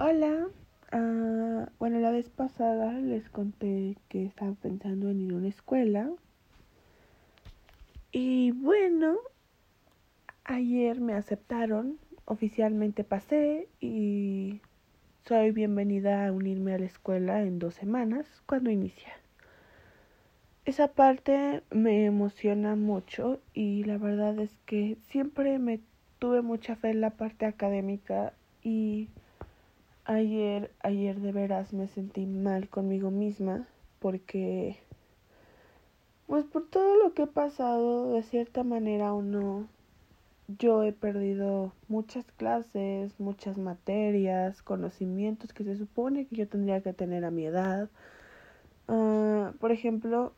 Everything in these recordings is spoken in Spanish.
Hola, uh, bueno, la vez pasada les conté que estaba pensando en ir a una escuela. Y bueno, ayer me aceptaron, oficialmente pasé y soy bienvenida a unirme a la escuela en dos semanas cuando inicia. Esa parte me emociona mucho y la verdad es que siempre me tuve mucha fe en la parte académica y Ayer, ayer de veras me sentí mal conmigo misma porque, pues por todo lo que he pasado, de cierta manera o no, yo he perdido muchas clases, muchas materias, conocimientos que se supone que yo tendría que tener a mi edad. Uh, por ejemplo,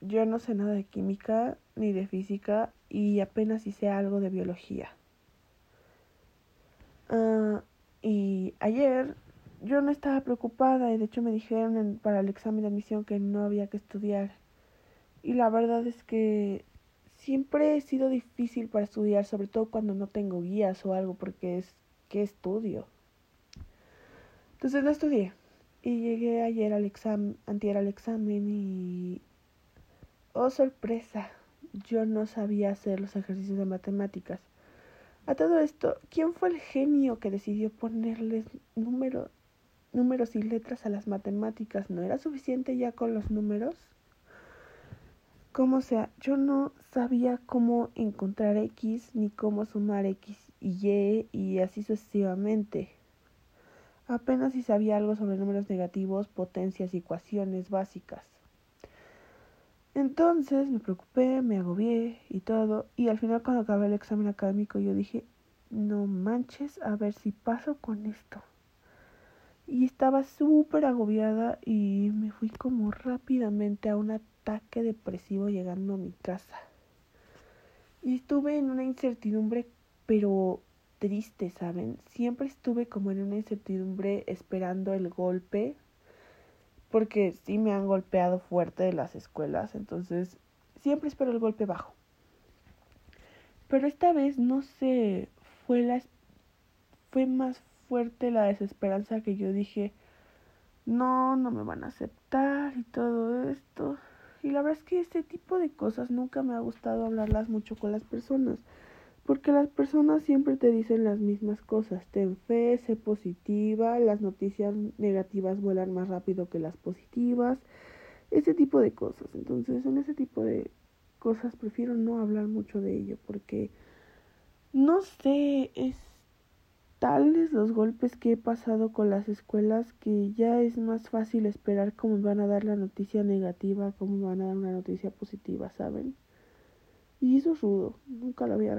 yo no sé nada de química ni de física y apenas hice algo de biología. Uh, y ayer yo no estaba preocupada y de hecho me dijeron para el examen de admisión que no había que estudiar. Y la verdad es que siempre he sido difícil para estudiar, sobre todo cuando no tengo guías o algo, porque es que estudio. Entonces no estudié. Y llegué ayer al examen, antier al examen y... Oh, sorpresa. Yo no sabía hacer los ejercicios de matemáticas. A todo esto, ¿quién fue el genio que decidió ponerles números y letras a las matemáticas? ¿No era suficiente ya con los números? Como sea, yo no sabía cómo encontrar X ni cómo sumar X y Y y así sucesivamente. Apenas si sabía algo sobre números negativos, potencias y ecuaciones básicas. Entonces me preocupé, me agobié y todo. Y al final cuando acabé el examen académico yo dije, no manches, a ver si paso con esto. Y estaba súper agobiada y me fui como rápidamente a un ataque depresivo llegando a mi casa. Y estuve en una incertidumbre, pero triste, ¿saben? Siempre estuve como en una incertidumbre esperando el golpe porque sí me han golpeado fuerte de las escuelas, entonces siempre espero el golpe bajo. Pero esta vez no sé, fue la fue más fuerte la desesperanza que yo dije, no, no me van a aceptar y todo esto. Y la verdad es que este tipo de cosas nunca me ha gustado hablarlas mucho con las personas. Porque las personas siempre te dicen las mismas cosas. Ten fe, sé positiva, las noticias negativas vuelan más rápido que las positivas. Ese tipo de cosas. Entonces, en ese tipo de cosas prefiero no hablar mucho de ello porque no sé, es tales los golpes que he pasado con las escuelas que ya es más fácil esperar cómo van a dar la noticia negativa, cómo van a dar una noticia positiva, ¿saben? Y eso es rudo, nunca lo había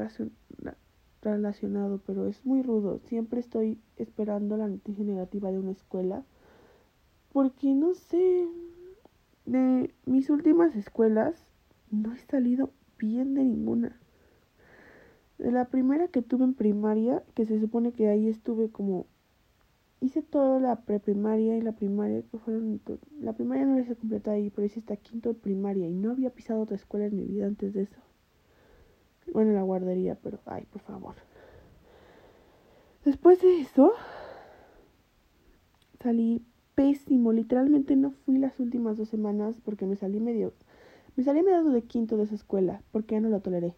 relacionado, pero es muy rudo. Siempre estoy esperando la noticia negativa de una escuela, porque no sé, de mis últimas escuelas no he salido bien de ninguna. De la primera que tuve en primaria, que se supone que ahí estuve como hice toda la preprimaria y la primaria que fueron la primaria no la hice completa ahí pero hice hasta quinto de primaria y no había pisado otra escuela en mi vida antes de eso bueno, la guardería, pero ay, por favor. Después de eso, salí pésimo. Literalmente no fui las últimas dos semanas porque me salí medio. Me salí medio de quinto de esa escuela porque ya no la toleré.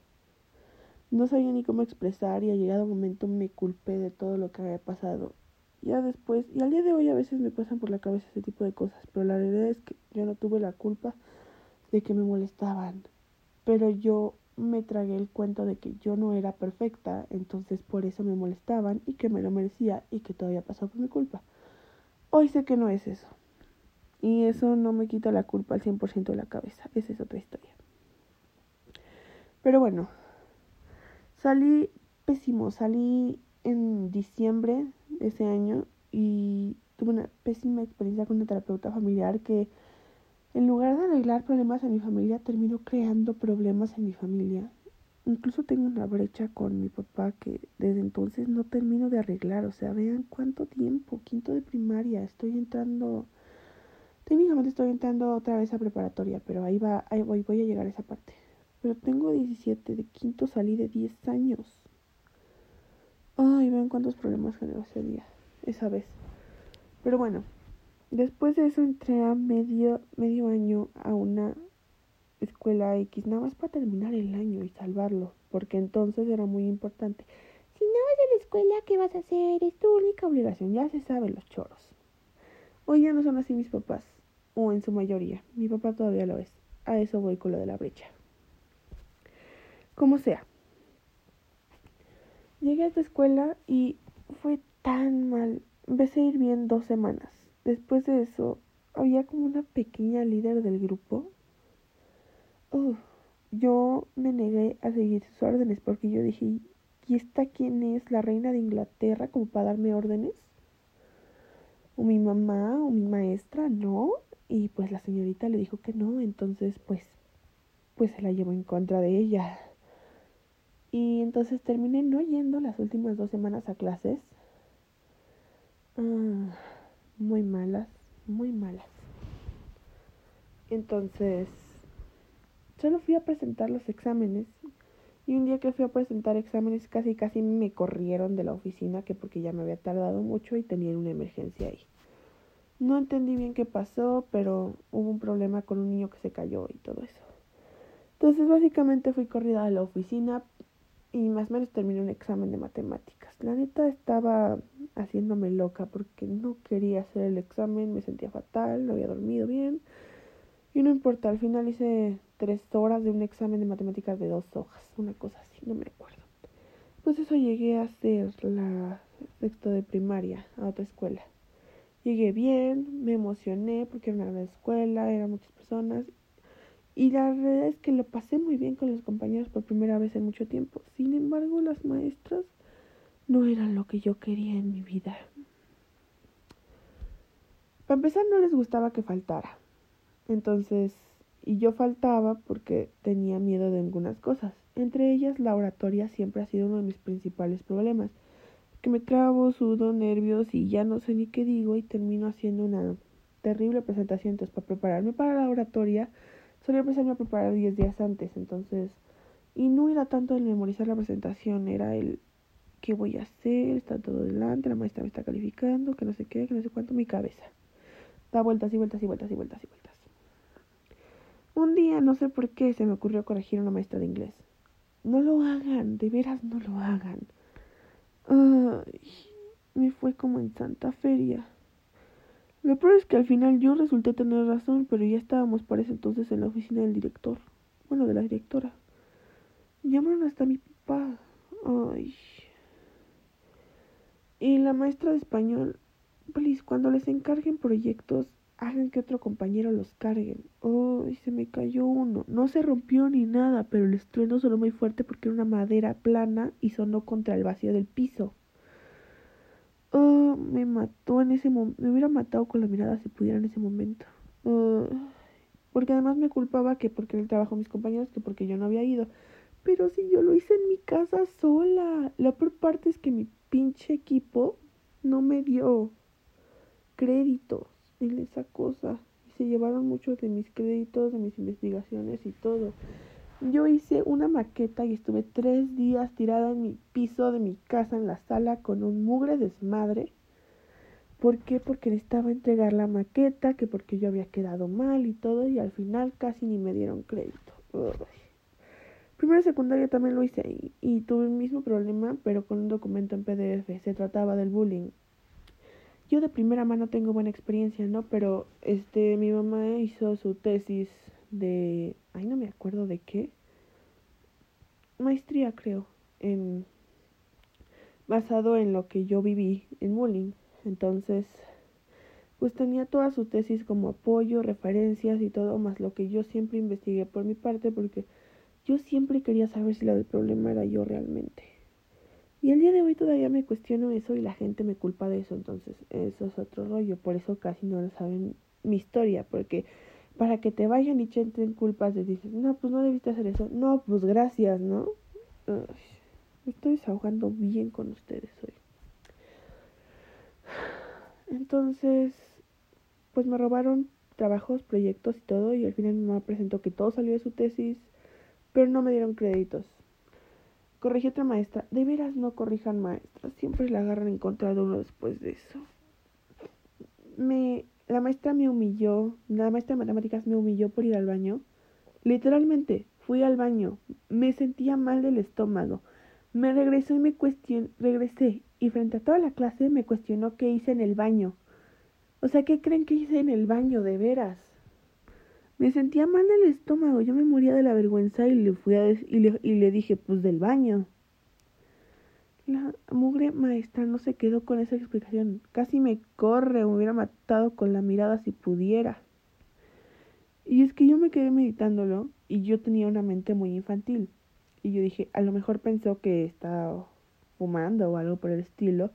No sabía ni cómo expresar y a llegado momento me culpé de todo lo que había pasado. Ya después, y al día de hoy a veces me pasan por la cabeza ese tipo de cosas, pero la realidad es que yo no tuve la culpa de que me molestaban. Pero yo me tragué el cuento de que yo no era perfecta, entonces por eso me molestaban y que me lo merecía y que todavía pasó por mi culpa. Hoy sé que no es eso. Y eso no me quita la culpa al 100% de la cabeza. Esa es otra historia. Pero bueno, salí pésimo. Salí en diciembre de ese año y tuve una pésima experiencia con una terapeuta familiar que en lugar de arreglar problemas en mi familia, termino creando problemas en mi familia. Incluso tengo una brecha con mi papá que desde entonces no termino de arreglar. O sea, vean cuánto tiempo, quinto de primaria, estoy entrando, técnicamente estoy entrando otra vez a preparatoria, pero ahí va, ahí voy, voy a llegar a esa parte. Pero tengo 17, de quinto salí de 10 años. Ay, vean cuántos problemas generó ese día, esa vez. Pero bueno, después de eso entré a medio, medio año a una escuela X, nada más para terminar el año y salvarlo, porque entonces era muy importante. Si no vas a la escuela, ¿qué vas a hacer? Es tu única obligación, ya se saben los choros. Hoy ya no son así mis papás, o en su mayoría, mi papá todavía lo es. A eso voy con lo de la brecha. Como sea. Llegué a esta escuela y fue tan mal. Empecé a ir bien dos semanas. Después de eso, había como una pequeña líder del grupo yo me negué a seguir sus órdenes porque yo dije, ¿y esta quién es? ¿La reina de Inglaterra como para darme órdenes? ¿O mi mamá o mi maestra? No. Y pues la señorita le dijo que no, entonces pues, pues se la llevó en contra de ella. Y entonces terminé no yendo las últimas dos semanas a clases. Ah, muy malas, muy malas. Entonces Solo fui a presentar los exámenes y un día que fui a presentar exámenes casi casi me corrieron de la oficina que porque ya me había tardado mucho y tenía una emergencia ahí. No entendí bien qué pasó, pero hubo un problema con un niño que se cayó y todo eso. Entonces básicamente fui corrida a la oficina y más o menos terminé un examen de matemáticas. La neta estaba haciéndome loca porque no quería hacer el examen, me sentía fatal, no había dormido bien. Y no importa, al final hice tres horas de un examen de matemáticas de dos hojas, una cosa así, no me acuerdo. Pues eso llegué a hacer la sexto de primaria a otra escuela. Llegué bien, me emocioné porque era una gran escuela, eran muchas personas. Y la realidad es que lo pasé muy bien con los compañeros por primera vez en mucho tiempo. Sin embargo, las maestras no eran lo que yo quería en mi vida. Para empezar, no les gustaba que faltara. Entonces, y yo faltaba porque tenía miedo de algunas cosas. Entre ellas, la oratoria siempre ha sido uno de mis principales problemas. Que me trabo, sudo, nervios y ya no sé ni qué digo y termino haciendo una terrible presentación. Entonces, para prepararme para la oratoria, solía empezarme a preparar 10 días antes. Entonces, y no era tanto el memorizar la presentación, era el qué voy a hacer, está todo delante, la maestra me está calificando, que no sé qué, que no sé cuánto, mi cabeza. Da vueltas y vueltas y vueltas y vueltas y vueltas. Un día, no sé por qué, se me ocurrió corregir a una maestra de inglés. No lo hagan, de veras no lo hagan. Me fue como en Santa Feria. Lo peor es que al final yo resulté tener razón, pero ya estábamos para ese entonces en la oficina del director. Bueno, de la directora. Llamaron hasta mi papá. Ay. Y la maestra de español, please, cuando les encarguen proyectos, hagan que otro compañero los carguen. Oh, se me cayó uno. No se rompió ni nada, pero el estruendo sonó muy fuerte porque era una madera plana y sonó contra el vacío del piso. Oh, me mató en ese momento. Me hubiera matado con la mirada si pudiera en ese momento. Oh, porque además me culpaba que porque el trabajo mis compañeros, que porque yo no había ido. Pero si yo lo hice en mi casa sola. La peor parte es que mi pinche equipo no me dio créditos en esa cosa. Y se llevaron muchos de mis créditos, de mis investigaciones y todo. Yo hice una maqueta y estuve tres días tirada en mi piso de mi casa en la sala con un mugre desmadre. ¿Por qué? Porque necesitaba entregar la maqueta, que porque yo había quedado mal y todo, y al final casi ni me dieron crédito. Primero secundaria también lo hice ahí y tuve el mismo problema, pero con un documento en PDF. Se trataba del bullying yo de primera mano tengo buena experiencia, ¿no? Pero este mi mamá hizo su tesis de ay no me acuerdo de qué. Maestría, creo, en basado en lo que yo viví en bullying. Entonces, pues tenía toda su tesis como apoyo, referencias y todo, más lo que yo siempre investigué por mi parte porque yo siempre quería saber si lo del problema era yo realmente. Y el día de hoy todavía me cuestiono eso y la gente me culpa de eso, entonces eso es otro rollo, por eso casi no lo saben mi historia, porque para que te vayan y entren culpas de dices, no, pues no debiste hacer eso, no, pues gracias, ¿no? me estoy desahogando bien con ustedes hoy. Entonces, pues me robaron trabajos, proyectos y todo, y al final mi mamá presentó que todo salió de su tesis, pero no me dieron créditos. Corrigí otra maestra. De veras no corrijan maestras. Siempre la agarran en contra de uno después de eso. me, la maestra me humilló, la maestra de matemáticas me humilló por ir al baño. Literalmente, fui al baño, me sentía mal del estómago. Me regresó y me cuestionó, regresé y frente a toda la clase me cuestionó qué hice en el baño. O sea, ¿qué creen que hice en el baño, de veras? Me sentía mal del estómago, yo me moría de la vergüenza y le fui a y, le, y le dije, pues del baño. La mugre maestra no se quedó con esa explicación. Casi me corre, me hubiera matado con la mirada si pudiera. Y es que yo me quedé meditándolo y yo tenía una mente muy infantil. Y yo dije, a lo mejor pensó que estaba fumando o algo por el estilo.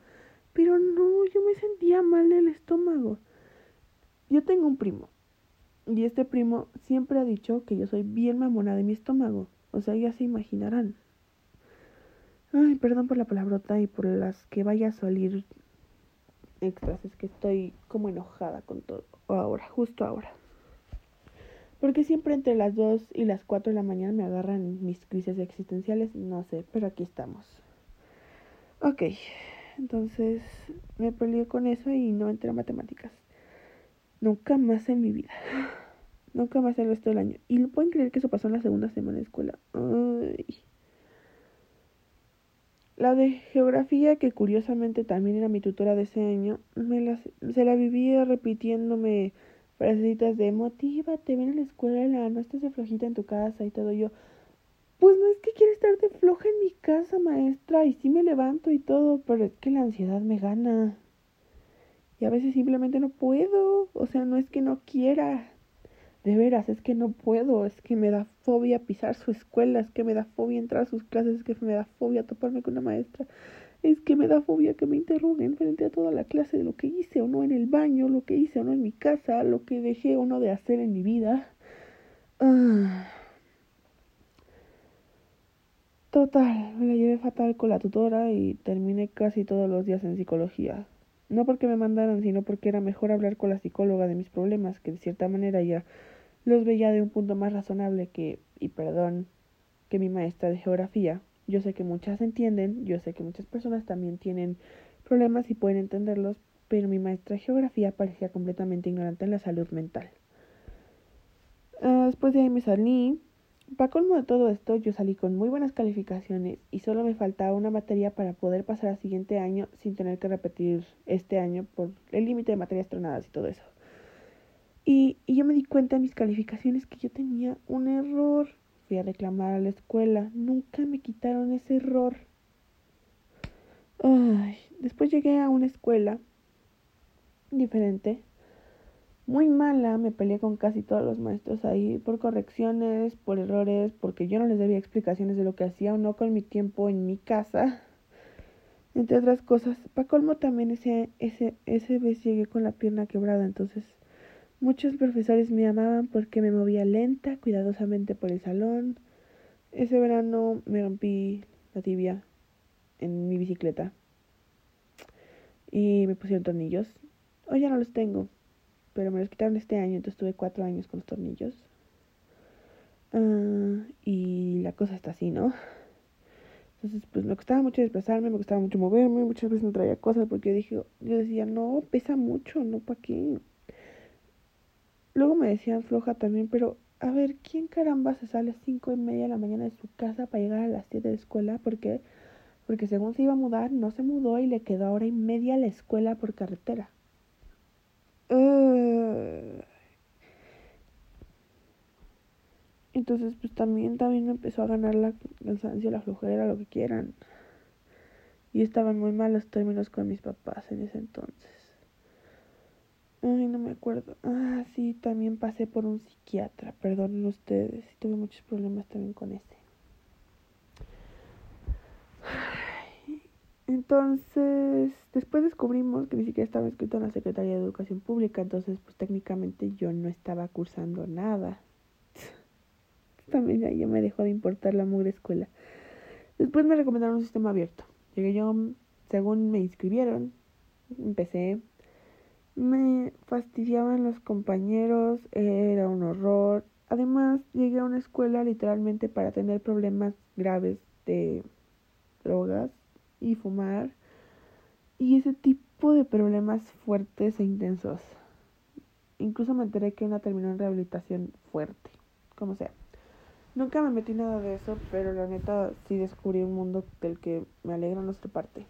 Pero no, yo me sentía mal del estómago. Yo tengo un primo. Y este primo siempre ha dicho que yo soy bien mamona de mi estómago. O sea, ya se imaginarán. Ay, perdón por la palabrota y por las que vaya a salir extras. Es que estoy como enojada con todo. Ahora, justo ahora. Porque siempre entre las 2 y las 4 de la mañana me agarran mis crisis existenciales. No sé, pero aquí estamos. Ok, entonces me peleé con eso y no entré a matemáticas. Nunca más en mi vida. Nunca más el resto del año. Y no pueden creer que eso pasó en la segunda semana de escuela. Ay. La de geografía, que curiosamente también era mi tutora de ese año, me se la vivía repitiéndome frasecitas de motívate, ven a la escuela, no estés de flojita en tu casa y todo yo. Pues no es que quiera estar de floja en mi casa, maestra, y sí me levanto y todo, pero es que la ansiedad me gana. Y a veces simplemente no puedo, o sea, no es que no quiera, de veras, es que no puedo, es que me da fobia pisar su escuela, es que me da fobia entrar a sus clases, es que me da fobia toparme con una maestra, es que me da fobia que me interroguen frente a toda la clase de lo que hice o no en el baño, lo que hice o no en mi casa, lo que dejé o no de hacer en mi vida. Ah. Total, me la llevé fatal con la tutora y terminé casi todos los días en psicología. No porque me mandaran, sino porque era mejor hablar con la psicóloga de mis problemas, que de cierta manera ya los veía de un punto más razonable que, y perdón, que mi maestra de geografía. Yo sé que muchas entienden, yo sé que muchas personas también tienen problemas y pueden entenderlos, pero mi maestra de geografía parecía completamente ignorante en la salud mental. Ah, después de ahí me salí, para colmo de todo esto, yo salí con muy buenas calificaciones y solo me faltaba una materia para poder pasar al siguiente año sin tener que repetir este año por el límite de materias tronadas y todo eso. Y, yo me di cuenta en mis calificaciones que yo tenía un error. Fui a reclamar a la escuela. Nunca me quitaron ese error. Ay, después llegué a una escuela diferente muy mala, me peleé con casi todos los maestros ahí por correcciones, por errores, porque yo no les debía explicaciones de lo que hacía o no con mi tiempo en mi casa, entre otras cosas. Para colmo también ese, ese, ese vez llegué con la pierna quebrada, entonces muchos profesores me amaban porque me movía lenta, cuidadosamente por el salón. Ese verano me rompí la tibia en mi bicicleta y me pusieron tornillos. Hoy ya no los tengo pero me los quitaron este año, entonces tuve cuatro años con los tornillos. Ah, y la cosa está así, ¿no? Entonces, pues me costaba mucho desplazarme, me costaba mucho moverme, muchas veces no traía cosas porque dije, yo decía, no, pesa mucho, no, ¿para qué? Luego me decían floja también, pero a ver, ¿quién caramba se sale a cinco y media de la mañana de su casa para llegar a las siete de escuela? ¿Por qué? Porque según se iba a mudar, no se mudó y le quedó hora y media a la escuela por carretera. Eh, entonces, pues también, también me empezó a ganar la cansancio, la flojera, lo que quieran. Y estaban muy malos términos con mis papás en ese entonces. Ay, no me acuerdo. Ah, sí, también pasé por un psiquiatra, perdonen ustedes. Tuve muchos problemas también con ese. Entonces, después descubrimos que ni siquiera estaba escrito en la Secretaría de Educación Pública, entonces pues técnicamente yo no estaba cursando nada. También ya me dejó de importar la mugre escuela. Después me recomendaron un sistema abierto. Llegué yo, según me inscribieron, empecé. Me fastidiaban los compañeros, era un horror. Además, llegué a una escuela literalmente para tener problemas graves de drogas y fumar. y ese tipo de problemas fuertes e intensos. Incluso me enteré que una terminó en rehabilitación fuerte, como sea. Nunca me metí nada de eso, pero la neta sí descubrí un mundo del que me alegra nuestra parte.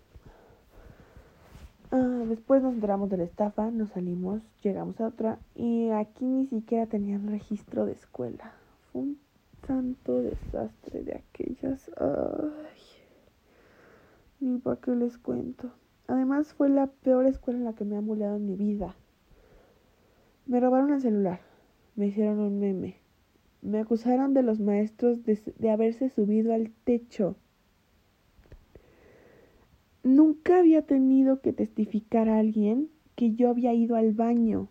Ah, después nos enteramos de la estafa, nos salimos, llegamos a otra y aquí ni siquiera tenían registro de escuela. Fue un santo desastre de aquellas. Ay, ni para qué les cuento. Además fue la peor escuela en la que me han bulleado en mi vida. Me robaron el celular, me hicieron un meme, me acusaron de los maestros de, de haberse subido al techo. Nunca había tenido que testificar a alguien que yo había ido al baño.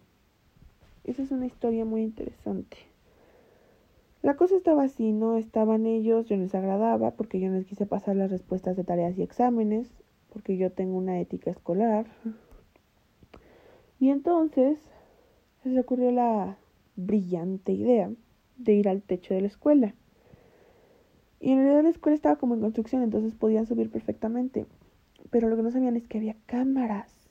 Esa es una historia muy interesante. La cosa estaba así, ¿no? Estaban ellos, yo les agradaba porque yo les quise pasar las respuestas de tareas y exámenes, porque yo tengo una ética escolar. Y entonces se les ocurrió la brillante idea de ir al techo de la escuela. Y en realidad la escuela estaba como en construcción, entonces podían subir perfectamente. Pero lo que no sabían es que había cámaras.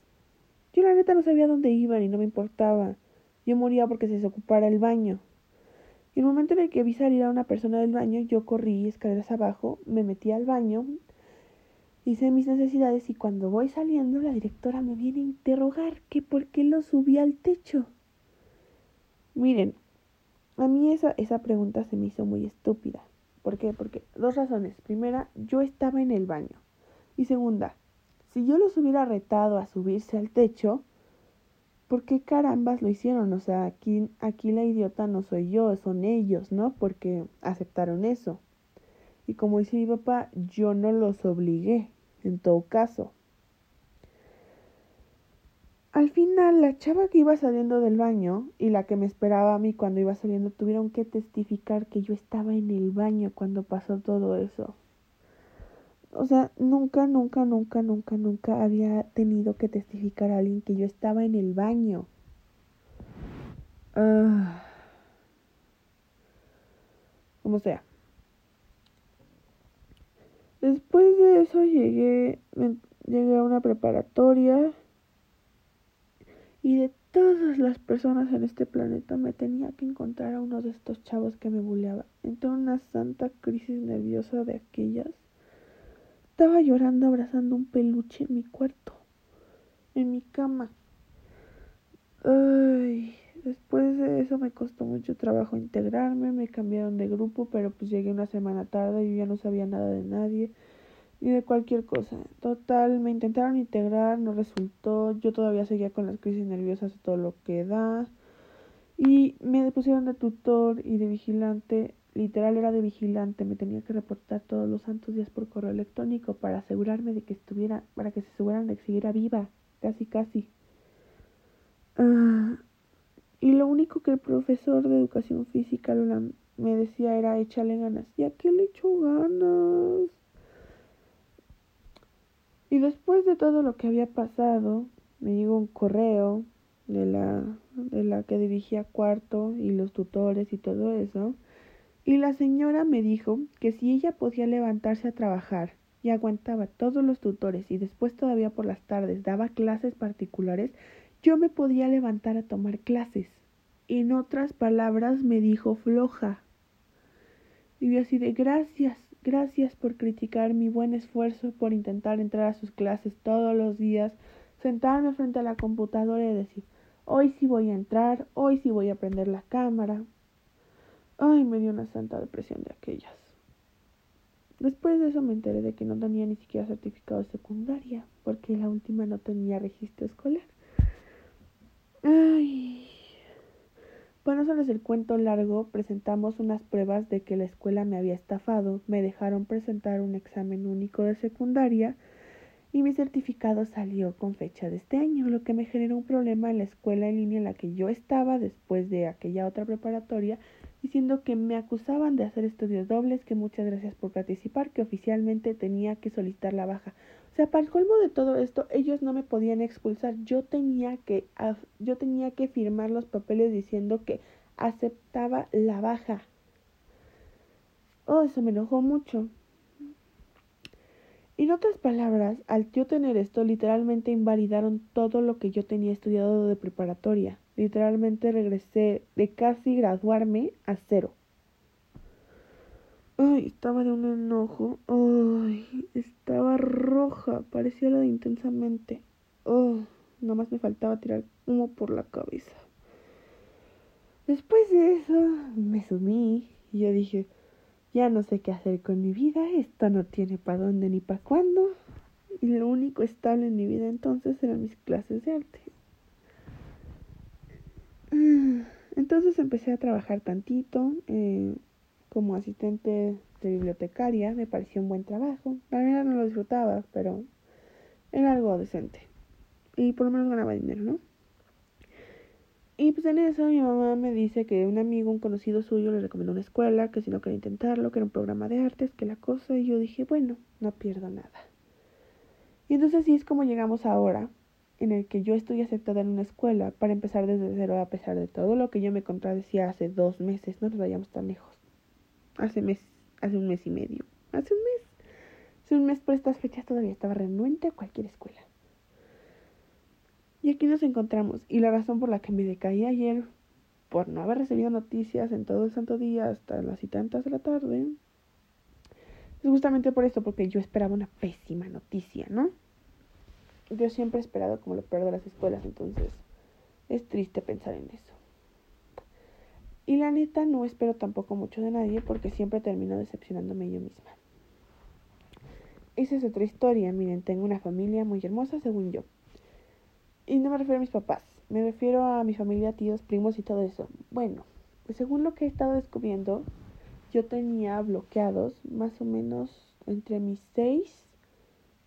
Yo la neta no sabía dónde iban y no me importaba. Yo moría porque se desocupara el baño. El momento en el que vi salir a una persona del baño, yo corrí escaleras abajo, me metí al baño, hice mis necesidades y cuando voy saliendo la directora me viene a interrogar que por qué lo subí al techo. Miren, a mí esa, esa pregunta se me hizo muy estúpida. ¿Por qué? Porque dos razones. Primera, yo estaba en el baño. Y segunda, si yo los hubiera retado a subirse al techo, ¿por qué carambas lo hicieron? O sea, aquí, aquí la idiota no soy yo, son ellos, ¿no? Porque aceptaron eso. Y como dice mi papá, yo no los obligué, en todo caso. Al final, la chava que iba saliendo del baño y la que me esperaba a mí cuando iba saliendo tuvieron que testificar que yo estaba en el baño cuando pasó todo eso. O sea, nunca, nunca, nunca, nunca, nunca había tenido que testificar a alguien que yo estaba en el baño. Ah. como sea. Después de eso llegué, llegué a una preparatoria y de todas las personas en este planeta me tenía que encontrar a uno de estos chavos que me buleaba. Entró una santa crisis nerviosa de aquellas. Estaba llorando abrazando un peluche en mi cuarto, en mi cama. Ay, después de eso me costó mucho trabajo integrarme, me cambiaron de grupo, pero pues llegué una semana tarde y yo ya no sabía nada de nadie ni de cualquier cosa. Total, me intentaron integrar, no resultó, yo todavía seguía con las crisis nerviosas todo lo que da. Y me pusieron de tutor y de vigilante, literal era de vigilante, me tenía que reportar todos los santos días por correo electrónico para asegurarme de que estuviera, para que se aseguraran de que siguiera viva, casi casi. Ah, y lo único que el profesor de educación física me decía era échale ganas. ¿Y a qué le echo ganas? Y después de todo lo que había pasado, me llegó un correo de la, de la que dirigía cuarto y los tutores y todo eso. Y la señora me dijo que si ella podía levantarse a trabajar y aguantaba todos los tutores y después todavía por las tardes daba clases particulares, yo me podía levantar a tomar clases. En otras palabras me dijo floja. Y yo así de gracias. Gracias por criticar mi buen esfuerzo por intentar entrar a sus clases todos los días, sentarme frente a la computadora y decir, hoy sí voy a entrar, hoy sí voy a prender la cámara. Ay, me dio una santa depresión de aquellas. Después de eso me enteré de que no tenía ni siquiera certificado de secundaria, porque la última no tenía registro escolar. Ay. Para no hacerles el cuento largo, presentamos unas pruebas de que la escuela me había estafado, me dejaron presentar un examen único de secundaria y mi certificado salió con fecha de este año, lo que me generó un problema en la escuela en línea en la que yo estaba después de aquella otra preparatoria, diciendo que me acusaban de hacer estudios dobles, que muchas gracias por participar, que oficialmente tenía que solicitar la baja sea, para el colmo de todo esto, ellos no me podían expulsar. Yo tenía que, yo tenía que firmar los papeles diciendo que aceptaba la baja. Oh, eso me enojó mucho. en otras palabras, al yo tener esto, literalmente invalidaron todo lo que yo tenía estudiado de preparatoria. Literalmente regresé de casi graduarme a cero. Ay, estaba de un enojo. Ay, estaba roja. Parecía la de intensamente. Oh, nomás me faltaba tirar humo por la cabeza. Después de eso, me sumí y yo dije, ya no sé qué hacer con mi vida, esto no tiene para dónde ni para cuándo. Y lo único estable en mi vida entonces eran mis clases de arte. Entonces empecé a trabajar tantito eh, como asistente de bibliotecaria, me pareció un buen trabajo. La verdad no lo disfrutaba, pero era algo decente. Y por lo menos ganaba dinero, ¿no? Y pues en eso mi mamá me dice que un amigo, un conocido suyo, le recomendó una escuela, que si no quería intentarlo, que era un programa de artes, que la cosa, y yo dije, bueno, no pierdo nada. Y entonces así es como llegamos ahora, en el que yo estoy aceptada en una escuela para empezar desde cero a pesar de todo lo que yo me contradecía hace dos meses, no nos vayamos tan lejos. Hace, mes, hace un mes y medio, hace un mes. Hace un mes por estas fechas todavía estaba renuente a cualquier escuela. Y aquí nos encontramos. Y la razón por la que me decaí ayer, por no haber recibido noticias en todo el santo día hasta las y tantas de la tarde, es justamente por esto, porque yo esperaba una pésima noticia, ¿no? Yo siempre he esperado como lo peor de las escuelas, entonces es triste pensar en eso. Y la neta no espero tampoco mucho de nadie porque siempre termino decepcionándome yo misma. Esa es otra historia, miren, tengo una familia muy hermosa según yo. Y no me refiero a mis papás, me refiero a mi familia, tíos, primos y todo eso. Bueno, según lo que he estado descubriendo, yo tenía bloqueados más o menos entre mis 6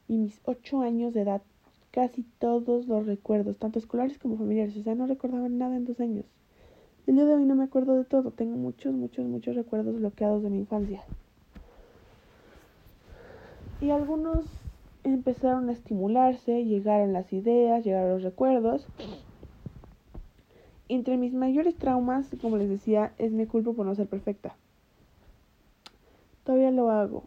y mis 8 años de edad casi todos los recuerdos, tanto escolares como familiares. O sea, no recordaba nada en dos años. El día de hoy no me acuerdo de todo. Tengo muchos, muchos, muchos recuerdos bloqueados de mi infancia. Y algunos empezaron a estimularse, llegaron las ideas, llegaron los recuerdos. Entre mis mayores traumas, como les decía, es mi culpa por no ser perfecta. Todavía lo hago,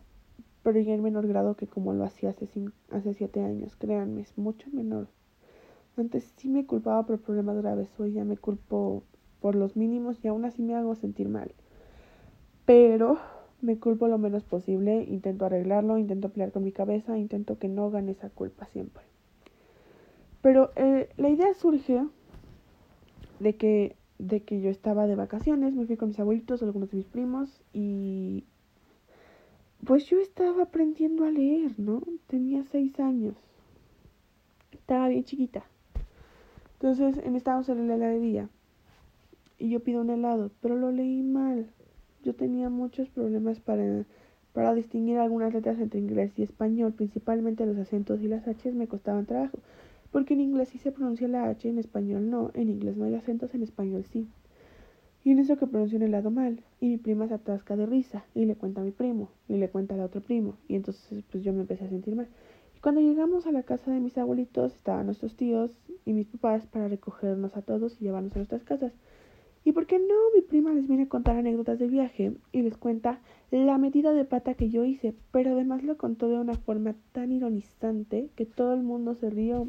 pero ya en menor grado que como lo hacía hace, siete años. Créanme, es mucho menor. Antes sí me culpaba por problemas graves, hoy ya me culpo por los mínimos y aún así me hago sentir mal. Pero me culpo lo menos posible, intento arreglarlo, intento pelear con mi cabeza, intento que no gane esa culpa siempre. Pero eh, la idea surge de que, de que yo estaba de vacaciones, me fui con mis abuelitos, algunos de mis primos, y pues yo estaba aprendiendo a leer, ¿no? Tenía seis años. Estaba bien chiquita. Entonces estábamos en la heladería y yo pido un helado, pero lo leí mal yo tenía muchos problemas para, para distinguir algunas letras entre inglés y español, principalmente los acentos y las H me costaban trabajo, porque en inglés sí se pronuncia la H, en español no, en inglés no hay acentos, en español sí. Y en eso que pronuncio el lado mal, y mi prima se atasca de risa, y le cuenta a mi primo, y le cuenta al otro primo, y entonces pues yo me empecé a sentir mal. Y cuando llegamos a la casa de mis abuelitos, estaban nuestros tíos y mis papás para recogernos a todos y llevarnos a nuestras casas. ¿Y por qué no? Mi prima les viene a contar anécdotas del viaje y les cuenta la metida de pata que yo hice, pero además lo contó de una forma tan ironizante que todo el mundo se rió.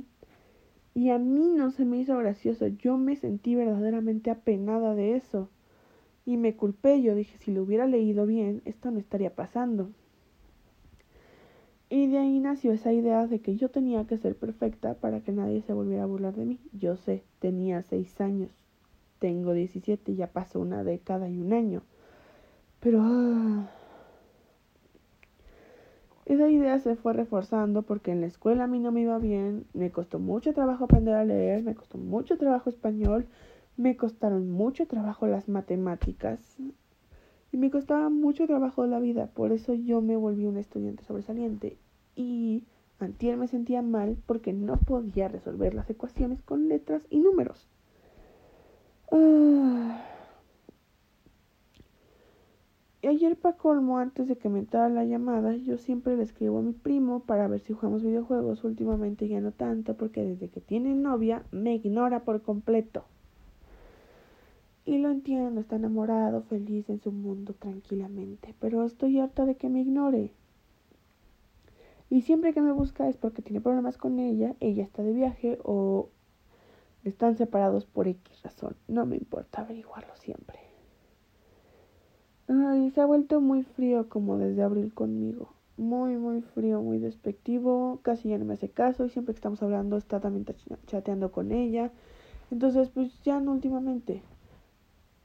Y a mí no se me hizo gracioso, yo me sentí verdaderamente apenada de eso. Y me culpé, yo dije, si lo hubiera leído bien, esto no estaría pasando. Y de ahí nació esa idea de que yo tenía que ser perfecta para que nadie se volviera a burlar de mí. Yo sé, tenía seis años tengo 17, ya pasó una década y un año. Pero ah, esa idea se fue reforzando porque en la escuela a mí no me iba bien, me costó mucho trabajo aprender a leer, me costó mucho trabajo español, me costaron mucho trabajo las matemáticas y me costaba mucho trabajo la vida, por eso yo me volví un estudiante sobresaliente y antier me sentía mal porque no podía resolver las ecuaciones con letras y números. Ah. Y ayer para colmo, antes de que me entrara la llamada, yo siempre le escribo a mi primo para ver si jugamos videojuegos. Últimamente ya no tanto, porque desde que tiene novia me ignora por completo. Y lo entiendo, está enamorado, feliz en su mundo tranquilamente, pero estoy harta de que me ignore. Y siempre que me busca es porque tiene problemas con ella, ella está de viaje o están separados por X razón. No me importa averiguarlo siempre. Ay, se ha vuelto muy frío como desde abril conmigo. Muy, muy frío, muy despectivo. Casi ya no me hace caso y siempre que estamos hablando está también chateando con ella. Entonces, pues ya no últimamente.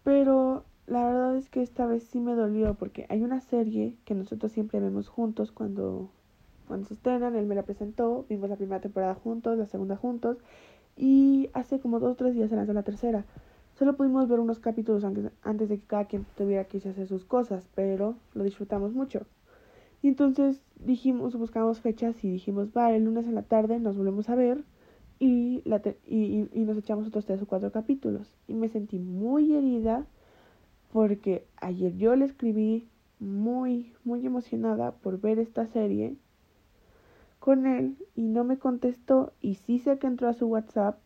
Pero la verdad es que esta vez sí me dolió porque hay una serie que nosotros siempre vemos juntos cuando, cuando se estrenan. Él me la presentó, vimos la primera temporada juntos, la segunda juntos. Y hace como dos o tres días se lanzó la tercera. Solo pudimos ver unos capítulos antes de que cada quien tuviera que irse a hacer sus cosas, pero lo disfrutamos mucho. Y entonces dijimos, buscamos fechas y dijimos, va, el lunes en la tarde nos volvemos a ver y, la y, y, nos echamos otros tres o cuatro capítulos. Y me sentí muy herida porque ayer yo le escribí muy, muy emocionada por ver esta serie con él y no me contestó y sí sé que entró a su WhatsApp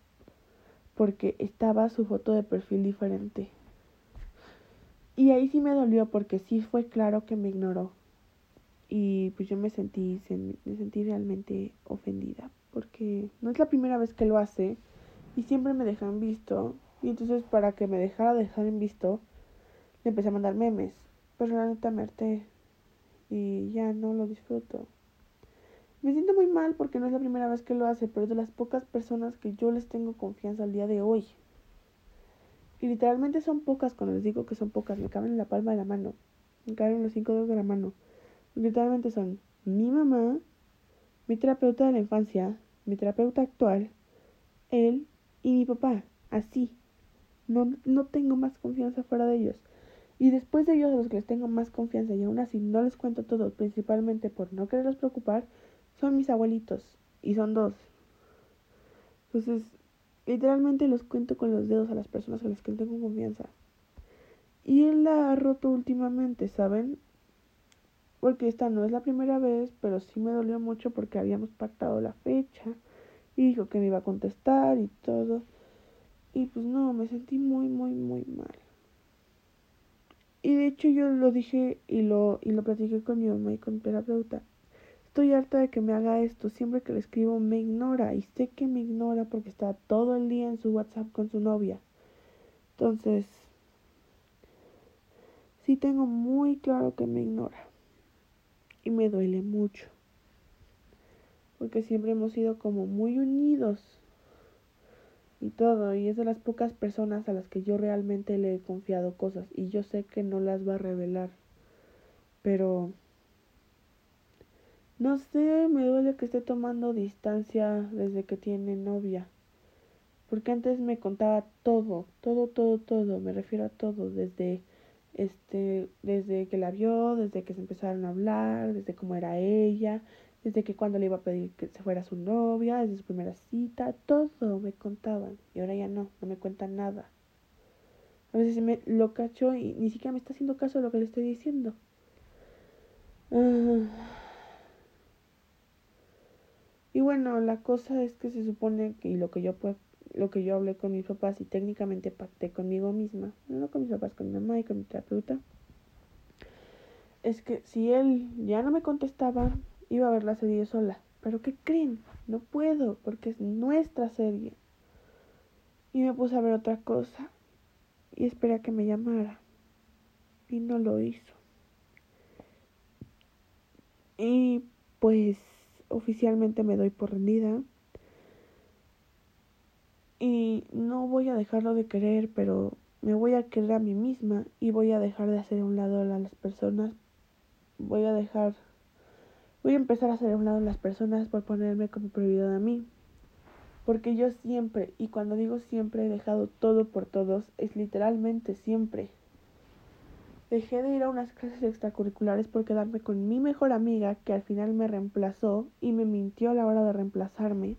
porque estaba su foto de perfil diferente. Y ahí sí me dolió porque sí fue claro que me ignoró. Y pues yo me sentí, me sentí realmente ofendida porque no es la primera vez que lo hace y siempre me dejan visto. Y entonces para que me dejara dejar en visto, le empecé a mandar memes. Pero la neta me harté y ya no lo disfruto. Me siento muy mal porque no es la primera vez que lo hace, pero es de las pocas personas que yo les tengo confianza al día de hoy. Y literalmente son pocas, cuando les digo que son pocas, me caben en la palma de la mano. Me caben en los cinco dedos de la mano. Literalmente son mi mamá, mi terapeuta de la infancia, mi terapeuta actual, él y mi papá. Así. No, no tengo más confianza fuera de ellos. Y después de ellos, a los que les tengo más confianza y aún así no les cuento todo, principalmente por no quererlos preocupar, son mis abuelitos y son dos. Entonces, literalmente los cuento con los dedos a las personas a las que tengo confianza. Y él la ha roto últimamente, ¿saben? Porque esta no es la primera vez, pero sí me dolió mucho porque habíamos pactado la fecha y dijo que me iba a contestar y todo. Y pues no, me sentí muy, muy, muy mal. Y de hecho yo lo dije y lo, y lo platiqué con mi mamá y con terapeuta. Estoy harta de que me haga esto. Siempre que le escribo me ignora. Y sé que me ignora porque está todo el día en su WhatsApp con su novia. Entonces, sí tengo muy claro que me ignora. Y me duele mucho. Porque siempre hemos sido como muy unidos. Y todo. Y es de las pocas personas a las que yo realmente le he confiado cosas. Y yo sé que no las va a revelar. Pero no sé, me duele que esté tomando distancia desde que tiene novia. Porque antes me contaba todo, todo, todo, todo, me refiero a todo, desde este, desde que la vio, desde que se empezaron a hablar, desde cómo era ella, desde que cuando le iba a pedir que se fuera su novia, desde su primera cita, todo me contaban. Y ahora ya no, no me cuentan nada. A veces me lo cacho y ni siquiera me está haciendo caso de lo que le estoy diciendo. Ah. Y bueno, la cosa es que se supone que y lo que yo pues, lo que yo hablé con mis papás y técnicamente pacté conmigo misma, no con mis papás, con mi mamá y con mi terapeuta, es que si él ya no me contestaba, iba a ver la serie sola. Pero ¿qué creen? No puedo, porque es nuestra serie. Y me puse a ver otra cosa y esperé a que me llamara. Y no lo hizo. Y pues oficialmente me doy por rendida. Y no voy a dejarlo de querer, pero me voy a querer a mí misma y voy a dejar de hacer a un lado a las personas. Voy a dejar, voy a empezar a hacer a un lado a las personas por ponerme como prioridad a mí. Porque yo siempre, y cuando digo siempre he dejado todo por todos, es literalmente siempre. Dejé de ir a unas clases extracurriculares por quedarme con mi mejor amiga que al final me reemplazó y me mintió a la hora de reemplazarme.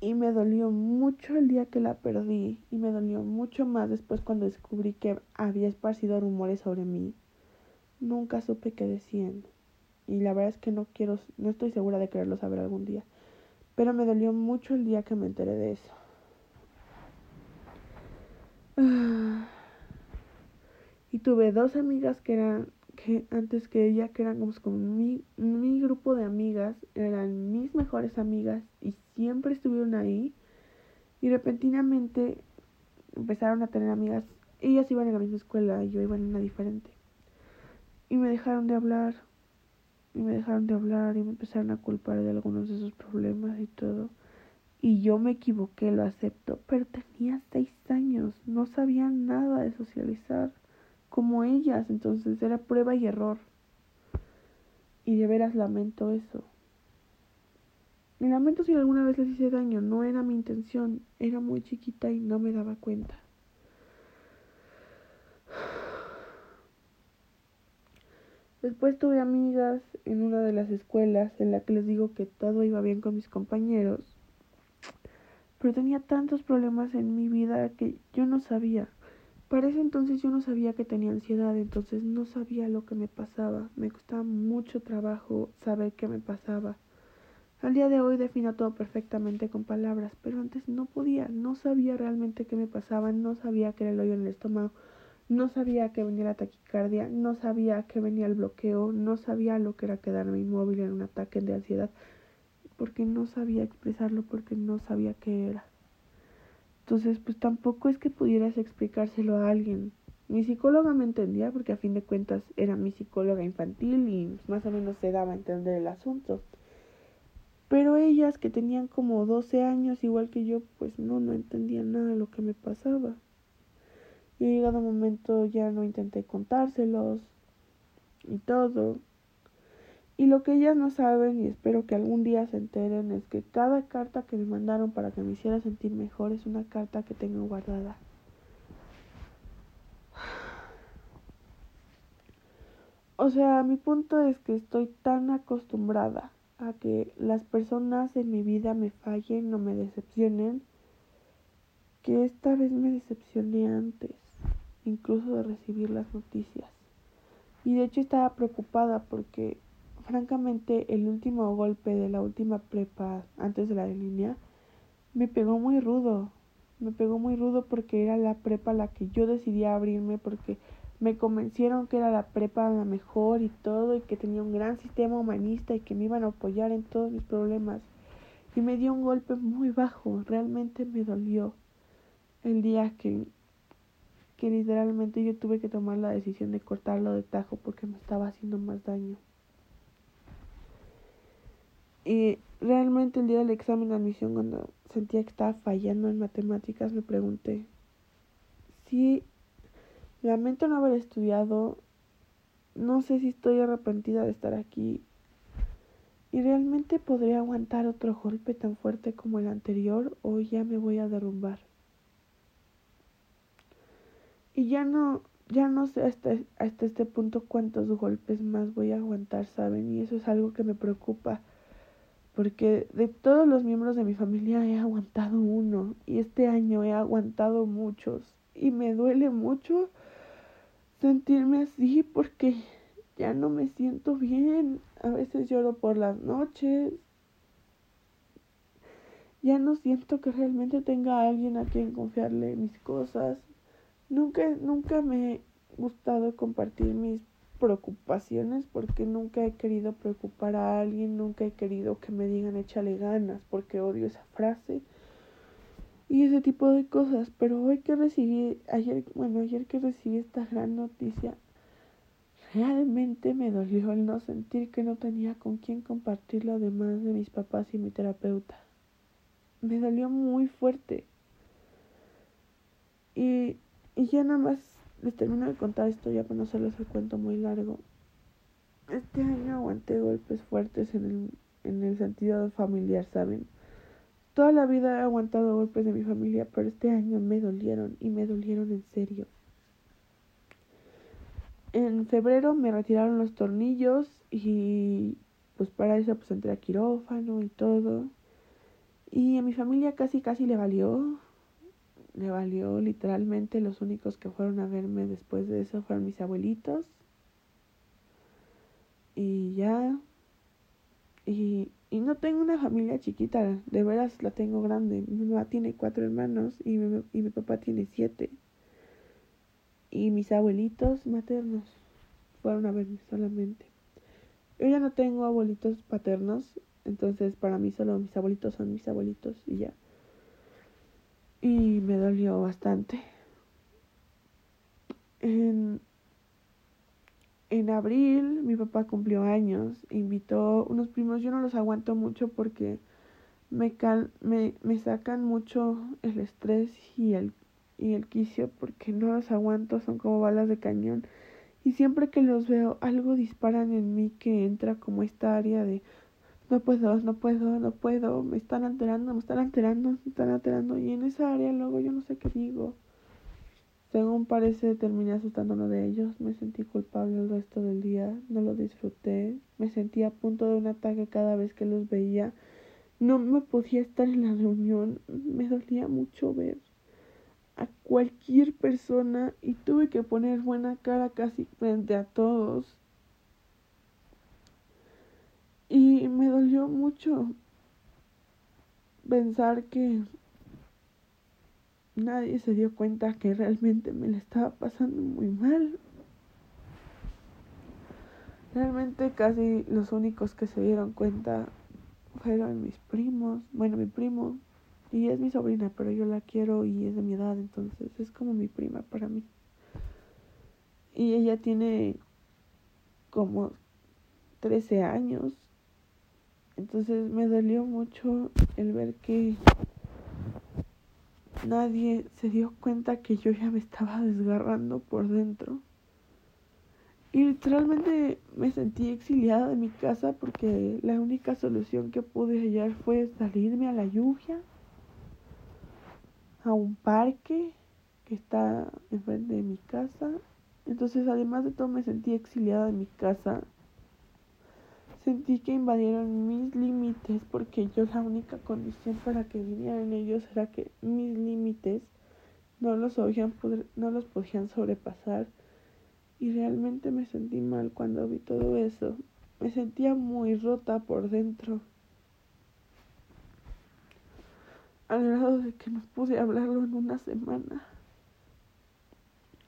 Y me dolió mucho el día que la perdí y me dolió mucho más después cuando descubrí que había esparcido rumores sobre mí. Nunca supe qué decían y la verdad es que no quiero, no estoy segura de quererlo saber algún día. Pero me dolió mucho el día que me enteré de eso. Y tuve dos amigas que eran, que antes que ella, que eran como mi, mi grupo de amigas, eran mis mejores amigas y siempre estuvieron ahí. Y repentinamente empezaron a tener amigas. Ellas iban en la misma escuela y yo iba en una diferente. Y me dejaron de hablar. Y me dejaron de hablar y me empezaron a culpar de algunos de sus problemas y todo. Y yo me equivoqué, lo acepto. Pero tenía seis años. No sabía nada de socializar como ellas. Entonces era prueba y error. Y de veras lamento eso. Me lamento si alguna vez les hice daño, no era mi intención, era muy chiquita y no me daba cuenta. Después tuve amigas en una de las escuelas en la que les digo que todo iba bien con mis compañeros, pero tenía tantos problemas en mi vida que yo no sabía. Para ese entonces yo no sabía que tenía ansiedad, entonces no sabía lo que me pasaba. Me costaba mucho trabajo saber qué me pasaba. Al día de hoy defino todo perfectamente con palabras, pero antes no podía, no sabía realmente qué me pasaba, no sabía que era el hoyo en el estómago, no sabía que venía la taquicardia, no sabía que venía el bloqueo, no sabía lo que era quedarme inmóvil en un ataque de ansiedad, porque no sabía expresarlo, porque no sabía qué era. Entonces, pues tampoco es que pudieras explicárselo a alguien. Mi psicóloga me entendía porque a fin de cuentas era mi psicóloga infantil y más o menos se daba a entender el asunto. Pero ellas que tenían como 12 años igual que yo, pues no, no entendían nada de lo que me pasaba. Y llegado un momento ya no intenté contárselos y todo. Y lo que ellas no saben, y espero que algún día se enteren, es que cada carta que me mandaron para que me hiciera sentir mejor es una carta que tengo guardada. O sea, mi punto es que estoy tan acostumbrada a que las personas en mi vida me fallen o me decepcionen, que esta vez me decepcioné antes, incluso de recibir las noticias. Y de hecho estaba preocupada porque, francamente, el último golpe de la última prepa antes de la línea me pegó muy rudo. Me pegó muy rudo porque era la prepa la que yo decidí abrirme porque me convencieron que era la prepa la mejor y todo y que tenía un gran sistema humanista y que me iban a apoyar en todos mis problemas. Y me dio un golpe muy bajo, realmente me dolió el día que, que literalmente yo tuve que tomar la decisión de cortarlo de tajo porque me estaba haciendo más daño. Y realmente el día del examen de admisión, cuando sentía que estaba fallando en matemáticas, me pregunté si Lamento no haber estudiado. No sé si estoy arrepentida de estar aquí. ¿Y realmente podré aguantar otro golpe tan fuerte como el anterior o ya me voy a derrumbar? Y ya no, ya no sé hasta, hasta este punto cuántos golpes más voy a aguantar, ¿saben? Y eso es algo que me preocupa. Porque de todos los miembros de mi familia he aguantado uno. Y este año he aguantado muchos. Y me duele mucho sentirme así porque ya no me siento bien. A veces lloro por las noches. Ya no siento que realmente tenga a alguien a quien confiarle mis cosas. Nunca, nunca me he gustado compartir mis preocupaciones porque nunca he querido preocupar a alguien, nunca he querido que me digan échale ganas porque odio esa frase y ese tipo de cosas. Pero hoy que recibí, ayer, bueno, ayer que recibí esta gran noticia, realmente me dolió el no sentir que no tenía con quién compartirlo además de mis papás y mi terapeuta. Me dolió muy fuerte. Y, y ya nada más les termino de contar esto ya para no hacerles el cuento muy largo. Este año aguanté golpes fuertes en el, en el sentido familiar, ¿saben? Toda la vida he aguantado golpes de mi familia, pero este año me dolieron y me dolieron en serio. En febrero me retiraron los tornillos y pues para eso pues entré a quirófano y todo. Y a mi familia casi casi le valió. Le valió literalmente. Los únicos que fueron a verme después de eso fueron mis abuelitos. Y ya. Y y no tengo una familia chiquita, de veras la tengo grande. Mi mamá tiene cuatro hermanos y mi, y mi papá tiene siete. Y mis abuelitos maternos fueron a verme solamente. Yo ya no tengo abuelitos paternos, entonces para mí solo mis abuelitos son mis abuelitos y ya. Y me dolió bastante. En, en abril mi papá cumplió años, invitó unos primos, yo no los aguanto mucho porque me, cal, me, me sacan mucho el estrés y el, y el quicio porque no los aguanto, son como balas de cañón. Y siempre que los veo, algo disparan en mí que entra como esta área de no puedo, no puedo, no puedo, me están alterando, me están alterando, me están alterando. Y en esa área luego yo no sé qué digo. Según parece, terminé asustando uno de ellos. Me sentí culpable el resto del día. No lo disfruté. Me sentí a punto de un ataque cada vez que los veía. No me podía estar en la reunión. Me dolía mucho ver a cualquier persona y tuve que poner buena cara casi frente a todos. Y me dolió mucho pensar que nadie se dio cuenta que realmente me le estaba pasando muy mal. Realmente casi los únicos que se dieron cuenta fueron mis primos, bueno, mi primo, y es mi sobrina, pero yo la quiero y es de mi edad, entonces es como mi prima para mí. Y ella tiene como 13 años. Entonces me dolió mucho el ver que nadie se dio cuenta que yo ya me estaba desgarrando por dentro. Y literalmente me sentí exiliada de mi casa porque la única solución que pude hallar fue salirme a la lluvia a un parque que está enfrente de mi casa. Entonces, además de todo, me sentí exiliada de mi casa. Sentí que invadieron mis límites porque yo la única condición para que vinieran ellos era que mis límites no los, no los podían sobrepasar. Y realmente me sentí mal cuando vi todo eso. Me sentía muy rota por dentro. al grado de que no pude hablarlo en una semana.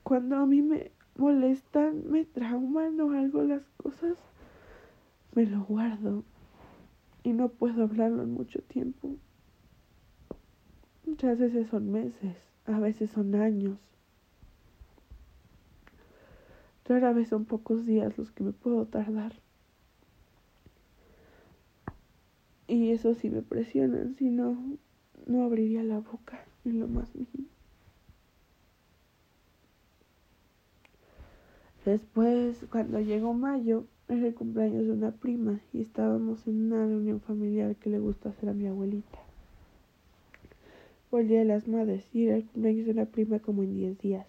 Cuando a mí me molestan, me trauman o algo las cosas, me lo guardo y no puedo hablarlo en mucho tiempo. Muchas veces son meses, a veces son años. Rara vez son pocos días los que me puedo tardar. Y eso sí me presionan, si no, no abriría la boca en lo más mínimo. Después, cuando llegó mayo, era el cumpleaños de una prima y estábamos en una reunión familiar que le gusta hacer a mi abuelita. Fue el día de las madres y era el cumpleaños de una prima como en 10 días.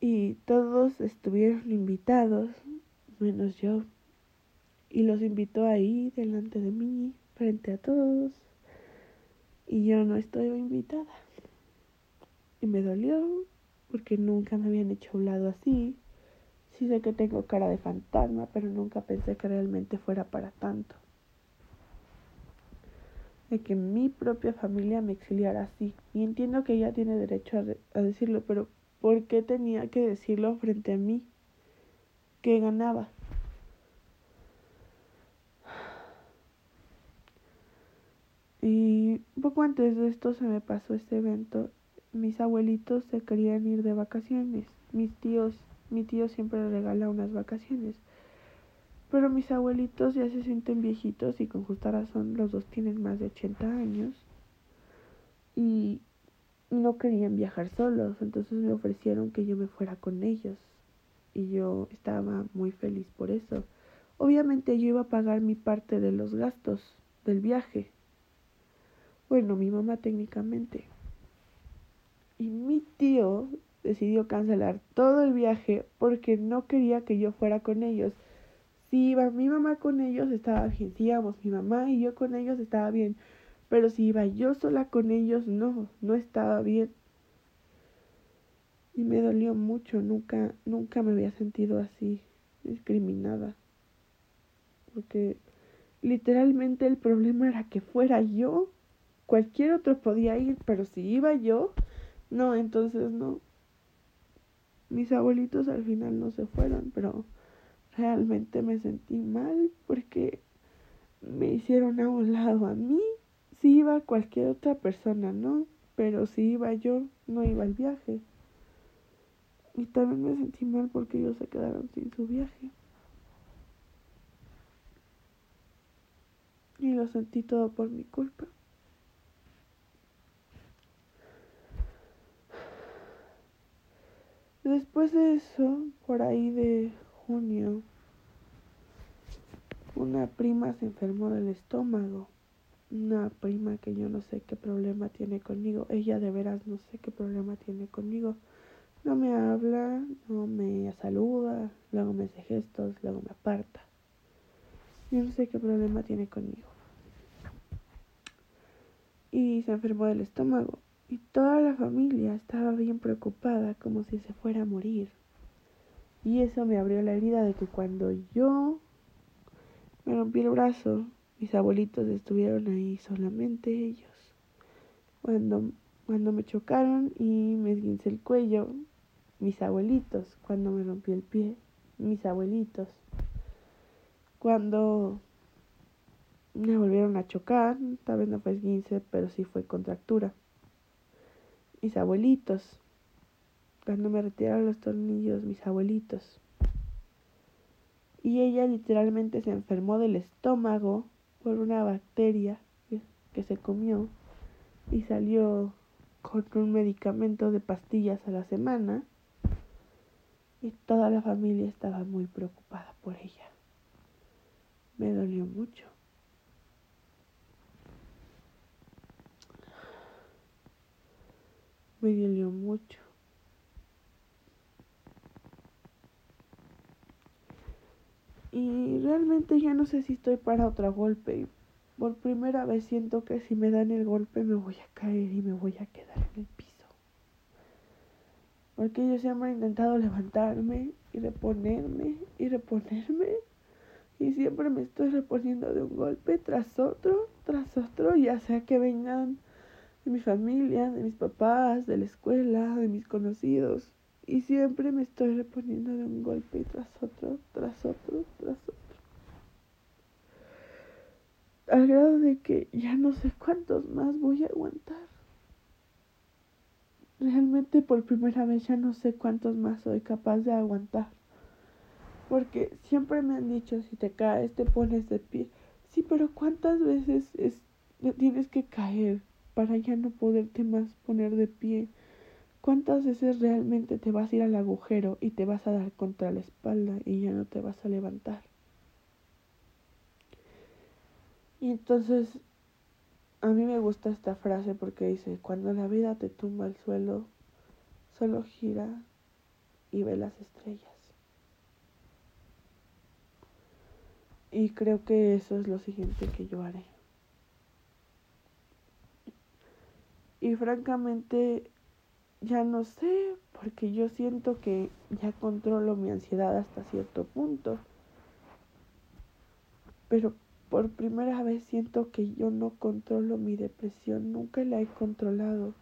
Y todos estuvieron invitados, menos yo. Y los invitó ahí delante de mí frente a todos y yo no estoy invitada. Y me dolió porque nunca me habían hecho un lado así. Sí sé que tengo cara de fantasma, pero nunca pensé que realmente fuera para tanto. De que mi propia familia me exiliara así. Y entiendo que ella tiene derecho a, decirlo, pero ¿por qué tenía que decirlo frente a mí? ¿Qué ganaba? Y poco antes de esto se me pasó este evento. Mis abuelitos se querían ir de vacaciones. Mis tíos, mi tío siempre regala unas vacaciones. Pero mis abuelitos ya se sienten viejitos y con justa razón los dos tienen más de 80 años. Y no querían viajar solos, entonces me ofrecieron que yo me fuera con ellos. Y yo estaba muy feliz por eso. Obviamente yo iba a pagar mi parte de los gastos del viaje, bueno, mi mamá técnicamente. Y mi tío decidió cancelar todo el viaje porque no quería que yo fuera con ellos. Si iba mi mamá con ellos estaba bien, si íbamos mi mamá y yo con ellos estaba bien, pero si iba yo sola con ellos no, no estaba bien. Y me dolió mucho, nunca, nunca me había sentido así, discriminada. Porque literalmente el problema era que fuera yo Cualquier otro podía ir, pero si iba yo, no, entonces no. Mis abuelitos al final no se fueron, pero realmente me sentí mal porque me hicieron a un lado a mí. Si iba cualquier otra persona, ¿no? Pero si iba yo, no iba al viaje. Y también me sentí mal porque ellos se quedaron sin su viaje. Y lo sentí todo por mi culpa. Después de eso, por ahí de junio, una prima se enfermó del estómago. Una prima que yo no sé qué problema tiene conmigo. Ella de veras no sé qué problema tiene conmigo. No me habla, no me saluda, luego me hace gestos, luego me aparta. Yo no sé qué problema tiene conmigo. Y se enfermó del estómago. Y toda la familia estaba bien preocupada, como si se fuera a morir. Y eso me abrió la herida de que cuando yo me rompí el brazo, mis abuelitos estuvieron ahí, solamente ellos. Cuando, cuando me chocaron y me esguincé el cuello, mis abuelitos, cuando me rompí el pie, mis abuelitos, cuando me volvieron a chocar, tal vez no fue esguince, pero sí fue contractura. Mis abuelitos, cuando me retiraron los tornillos, mis abuelitos. Y ella literalmente se enfermó del estómago por una bacteria que, se comió y salió con un medicamento de pastillas a la semana y toda la familia estaba muy preocupada por ella. Me dolió mucho. Me dolió mucho. Y realmente ya no sé si estoy para otro golpe. Por primera vez siento que si me dan el golpe me voy a caer y me voy a quedar en el piso. Porque yo siempre he intentado levantarme y reponerme y reponerme. Y siempre me estoy reponiendo de un golpe tras otro, tras otro, ya sea que vengan de mi familia, de mis papás, de la escuela, de mis conocidos. Y siempre me estoy reponiendo de un golpe tras otro, tras otro, tras otro. Al grado de que ya no sé cuántos más voy a aguantar. Realmente por primera vez ya no sé cuántos más soy capaz de aguantar. Porque siempre me han dicho, si te caes, te pones de pie. Sí, pero ¿cuántas veces es, tienes que caer para ya no poderte más poner de pie? ¿Cuántas veces realmente te vas a ir al agujero y te vas a dar contra la espalda y ya no te vas a levantar? Y entonces a mí me gusta esta frase porque dice, cuando la vida te tumba al suelo, solo gira y ve las estrellas. Y creo que eso es lo siguiente que yo haré. Y francamente, ya no sé, porque yo siento que ya controlo mi ansiedad hasta cierto punto. Pero por primera vez siento que yo no controlo mi depresión, nunca la he controlado,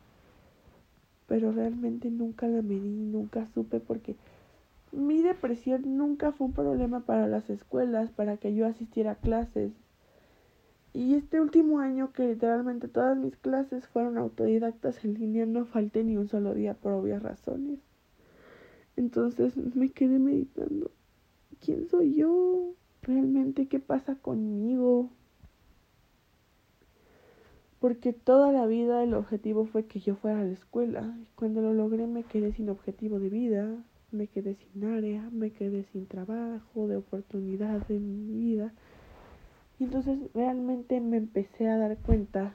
pero realmente nunca la medí, nunca supe porque mi depresión nunca fue un problema para las escuelas, para que yo asistiera a clases. Y este último año que literalmente todas mis clases fueron autodidactas en línea, no falté ni un solo día por obvias razones. Entonces me quedé meditando, ¿quién soy yo? realmente qué pasa conmigo. Porque toda la vida el objetivo fue que yo fuera a la escuela. Y cuando lo logré me quedé sin objetivo de vida, me quedé sin área, me quedé sin trabajo, de oportunidad en mi vida. Y entonces realmente me empecé a dar cuenta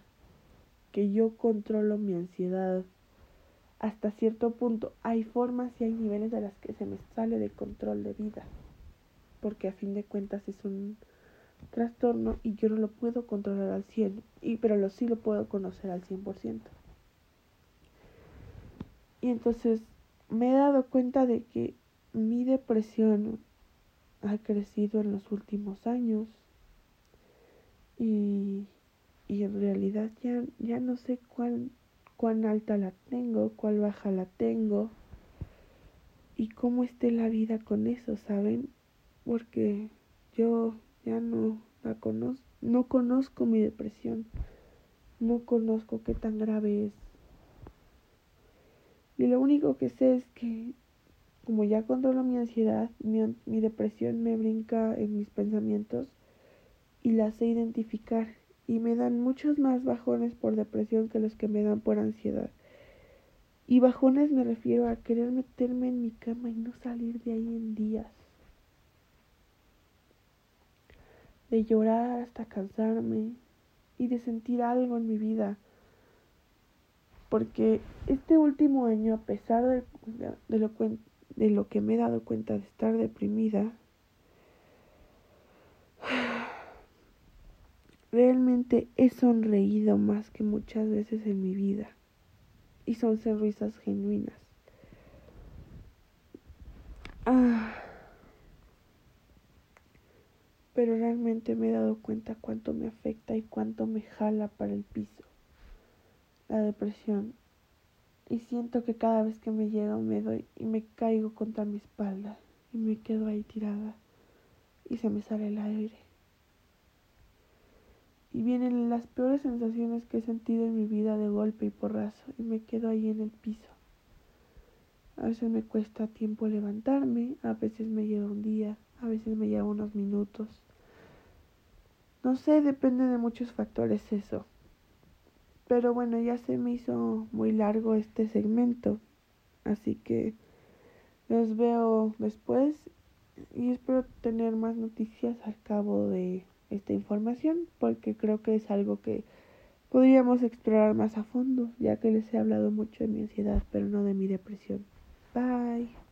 que yo controlo mi ansiedad hasta cierto punto. Hay formas y hay niveles de las que se me sale de control de vida porque a fin de cuentas es un trastorno y yo no lo puedo controlar al 100, y, pero lo, sí lo puedo conocer al 100%. Y entonces me he dado cuenta de que mi depresión ha crecido en los últimos años y, y en realidad ya, ya no sé cuán, cuán alta la tengo, cuál baja la tengo y cómo esté la vida con eso, ¿saben? Porque yo ya no la conozco, no conozco mi depresión, no conozco qué tan grave es. Y lo único que sé es que como ya controlo mi ansiedad, mi, mi depresión me brinca en mis pensamientos y la sé identificar y me dan muchos más bajones por depresión que los que me dan por ansiedad. Y bajones me refiero a querer meterme en mi cama y no salir de ahí en días. De llorar hasta cansarme y de sentir algo en mi vida. Porque este último año, a pesar de, lo, de lo que me he dado cuenta de estar deprimida, Realmente he sonreído más que muchas veces en mi vida. Y son sonrisas genuinas. Ah. Pero realmente me he dado cuenta cuánto me afecta y cuánto me jala para el piso. La depresión. Y siento que cada vez que me llega me doy y me caigo contra mi espalda y me quedo ahí tirada y se me sale el aire y vienen las peores sensaciones que he sentido en mi vida de golpe y porrazo y me quedo ahí en el piso. A veces me cuesta tiempo levantarme, a veces me lleva un día, a veces me lleva unos minutos. No sé, depende de muchos factores eso. Pero bueno, ya se me hizo muy largo este segmento, así que los veo después y espero tener más noticias al cabo de esta información porque creo que es algo que podríamos explorar más a fondo, ya que les he hablado mucho de mi ansiedad, pero no de mi depresión. Bye.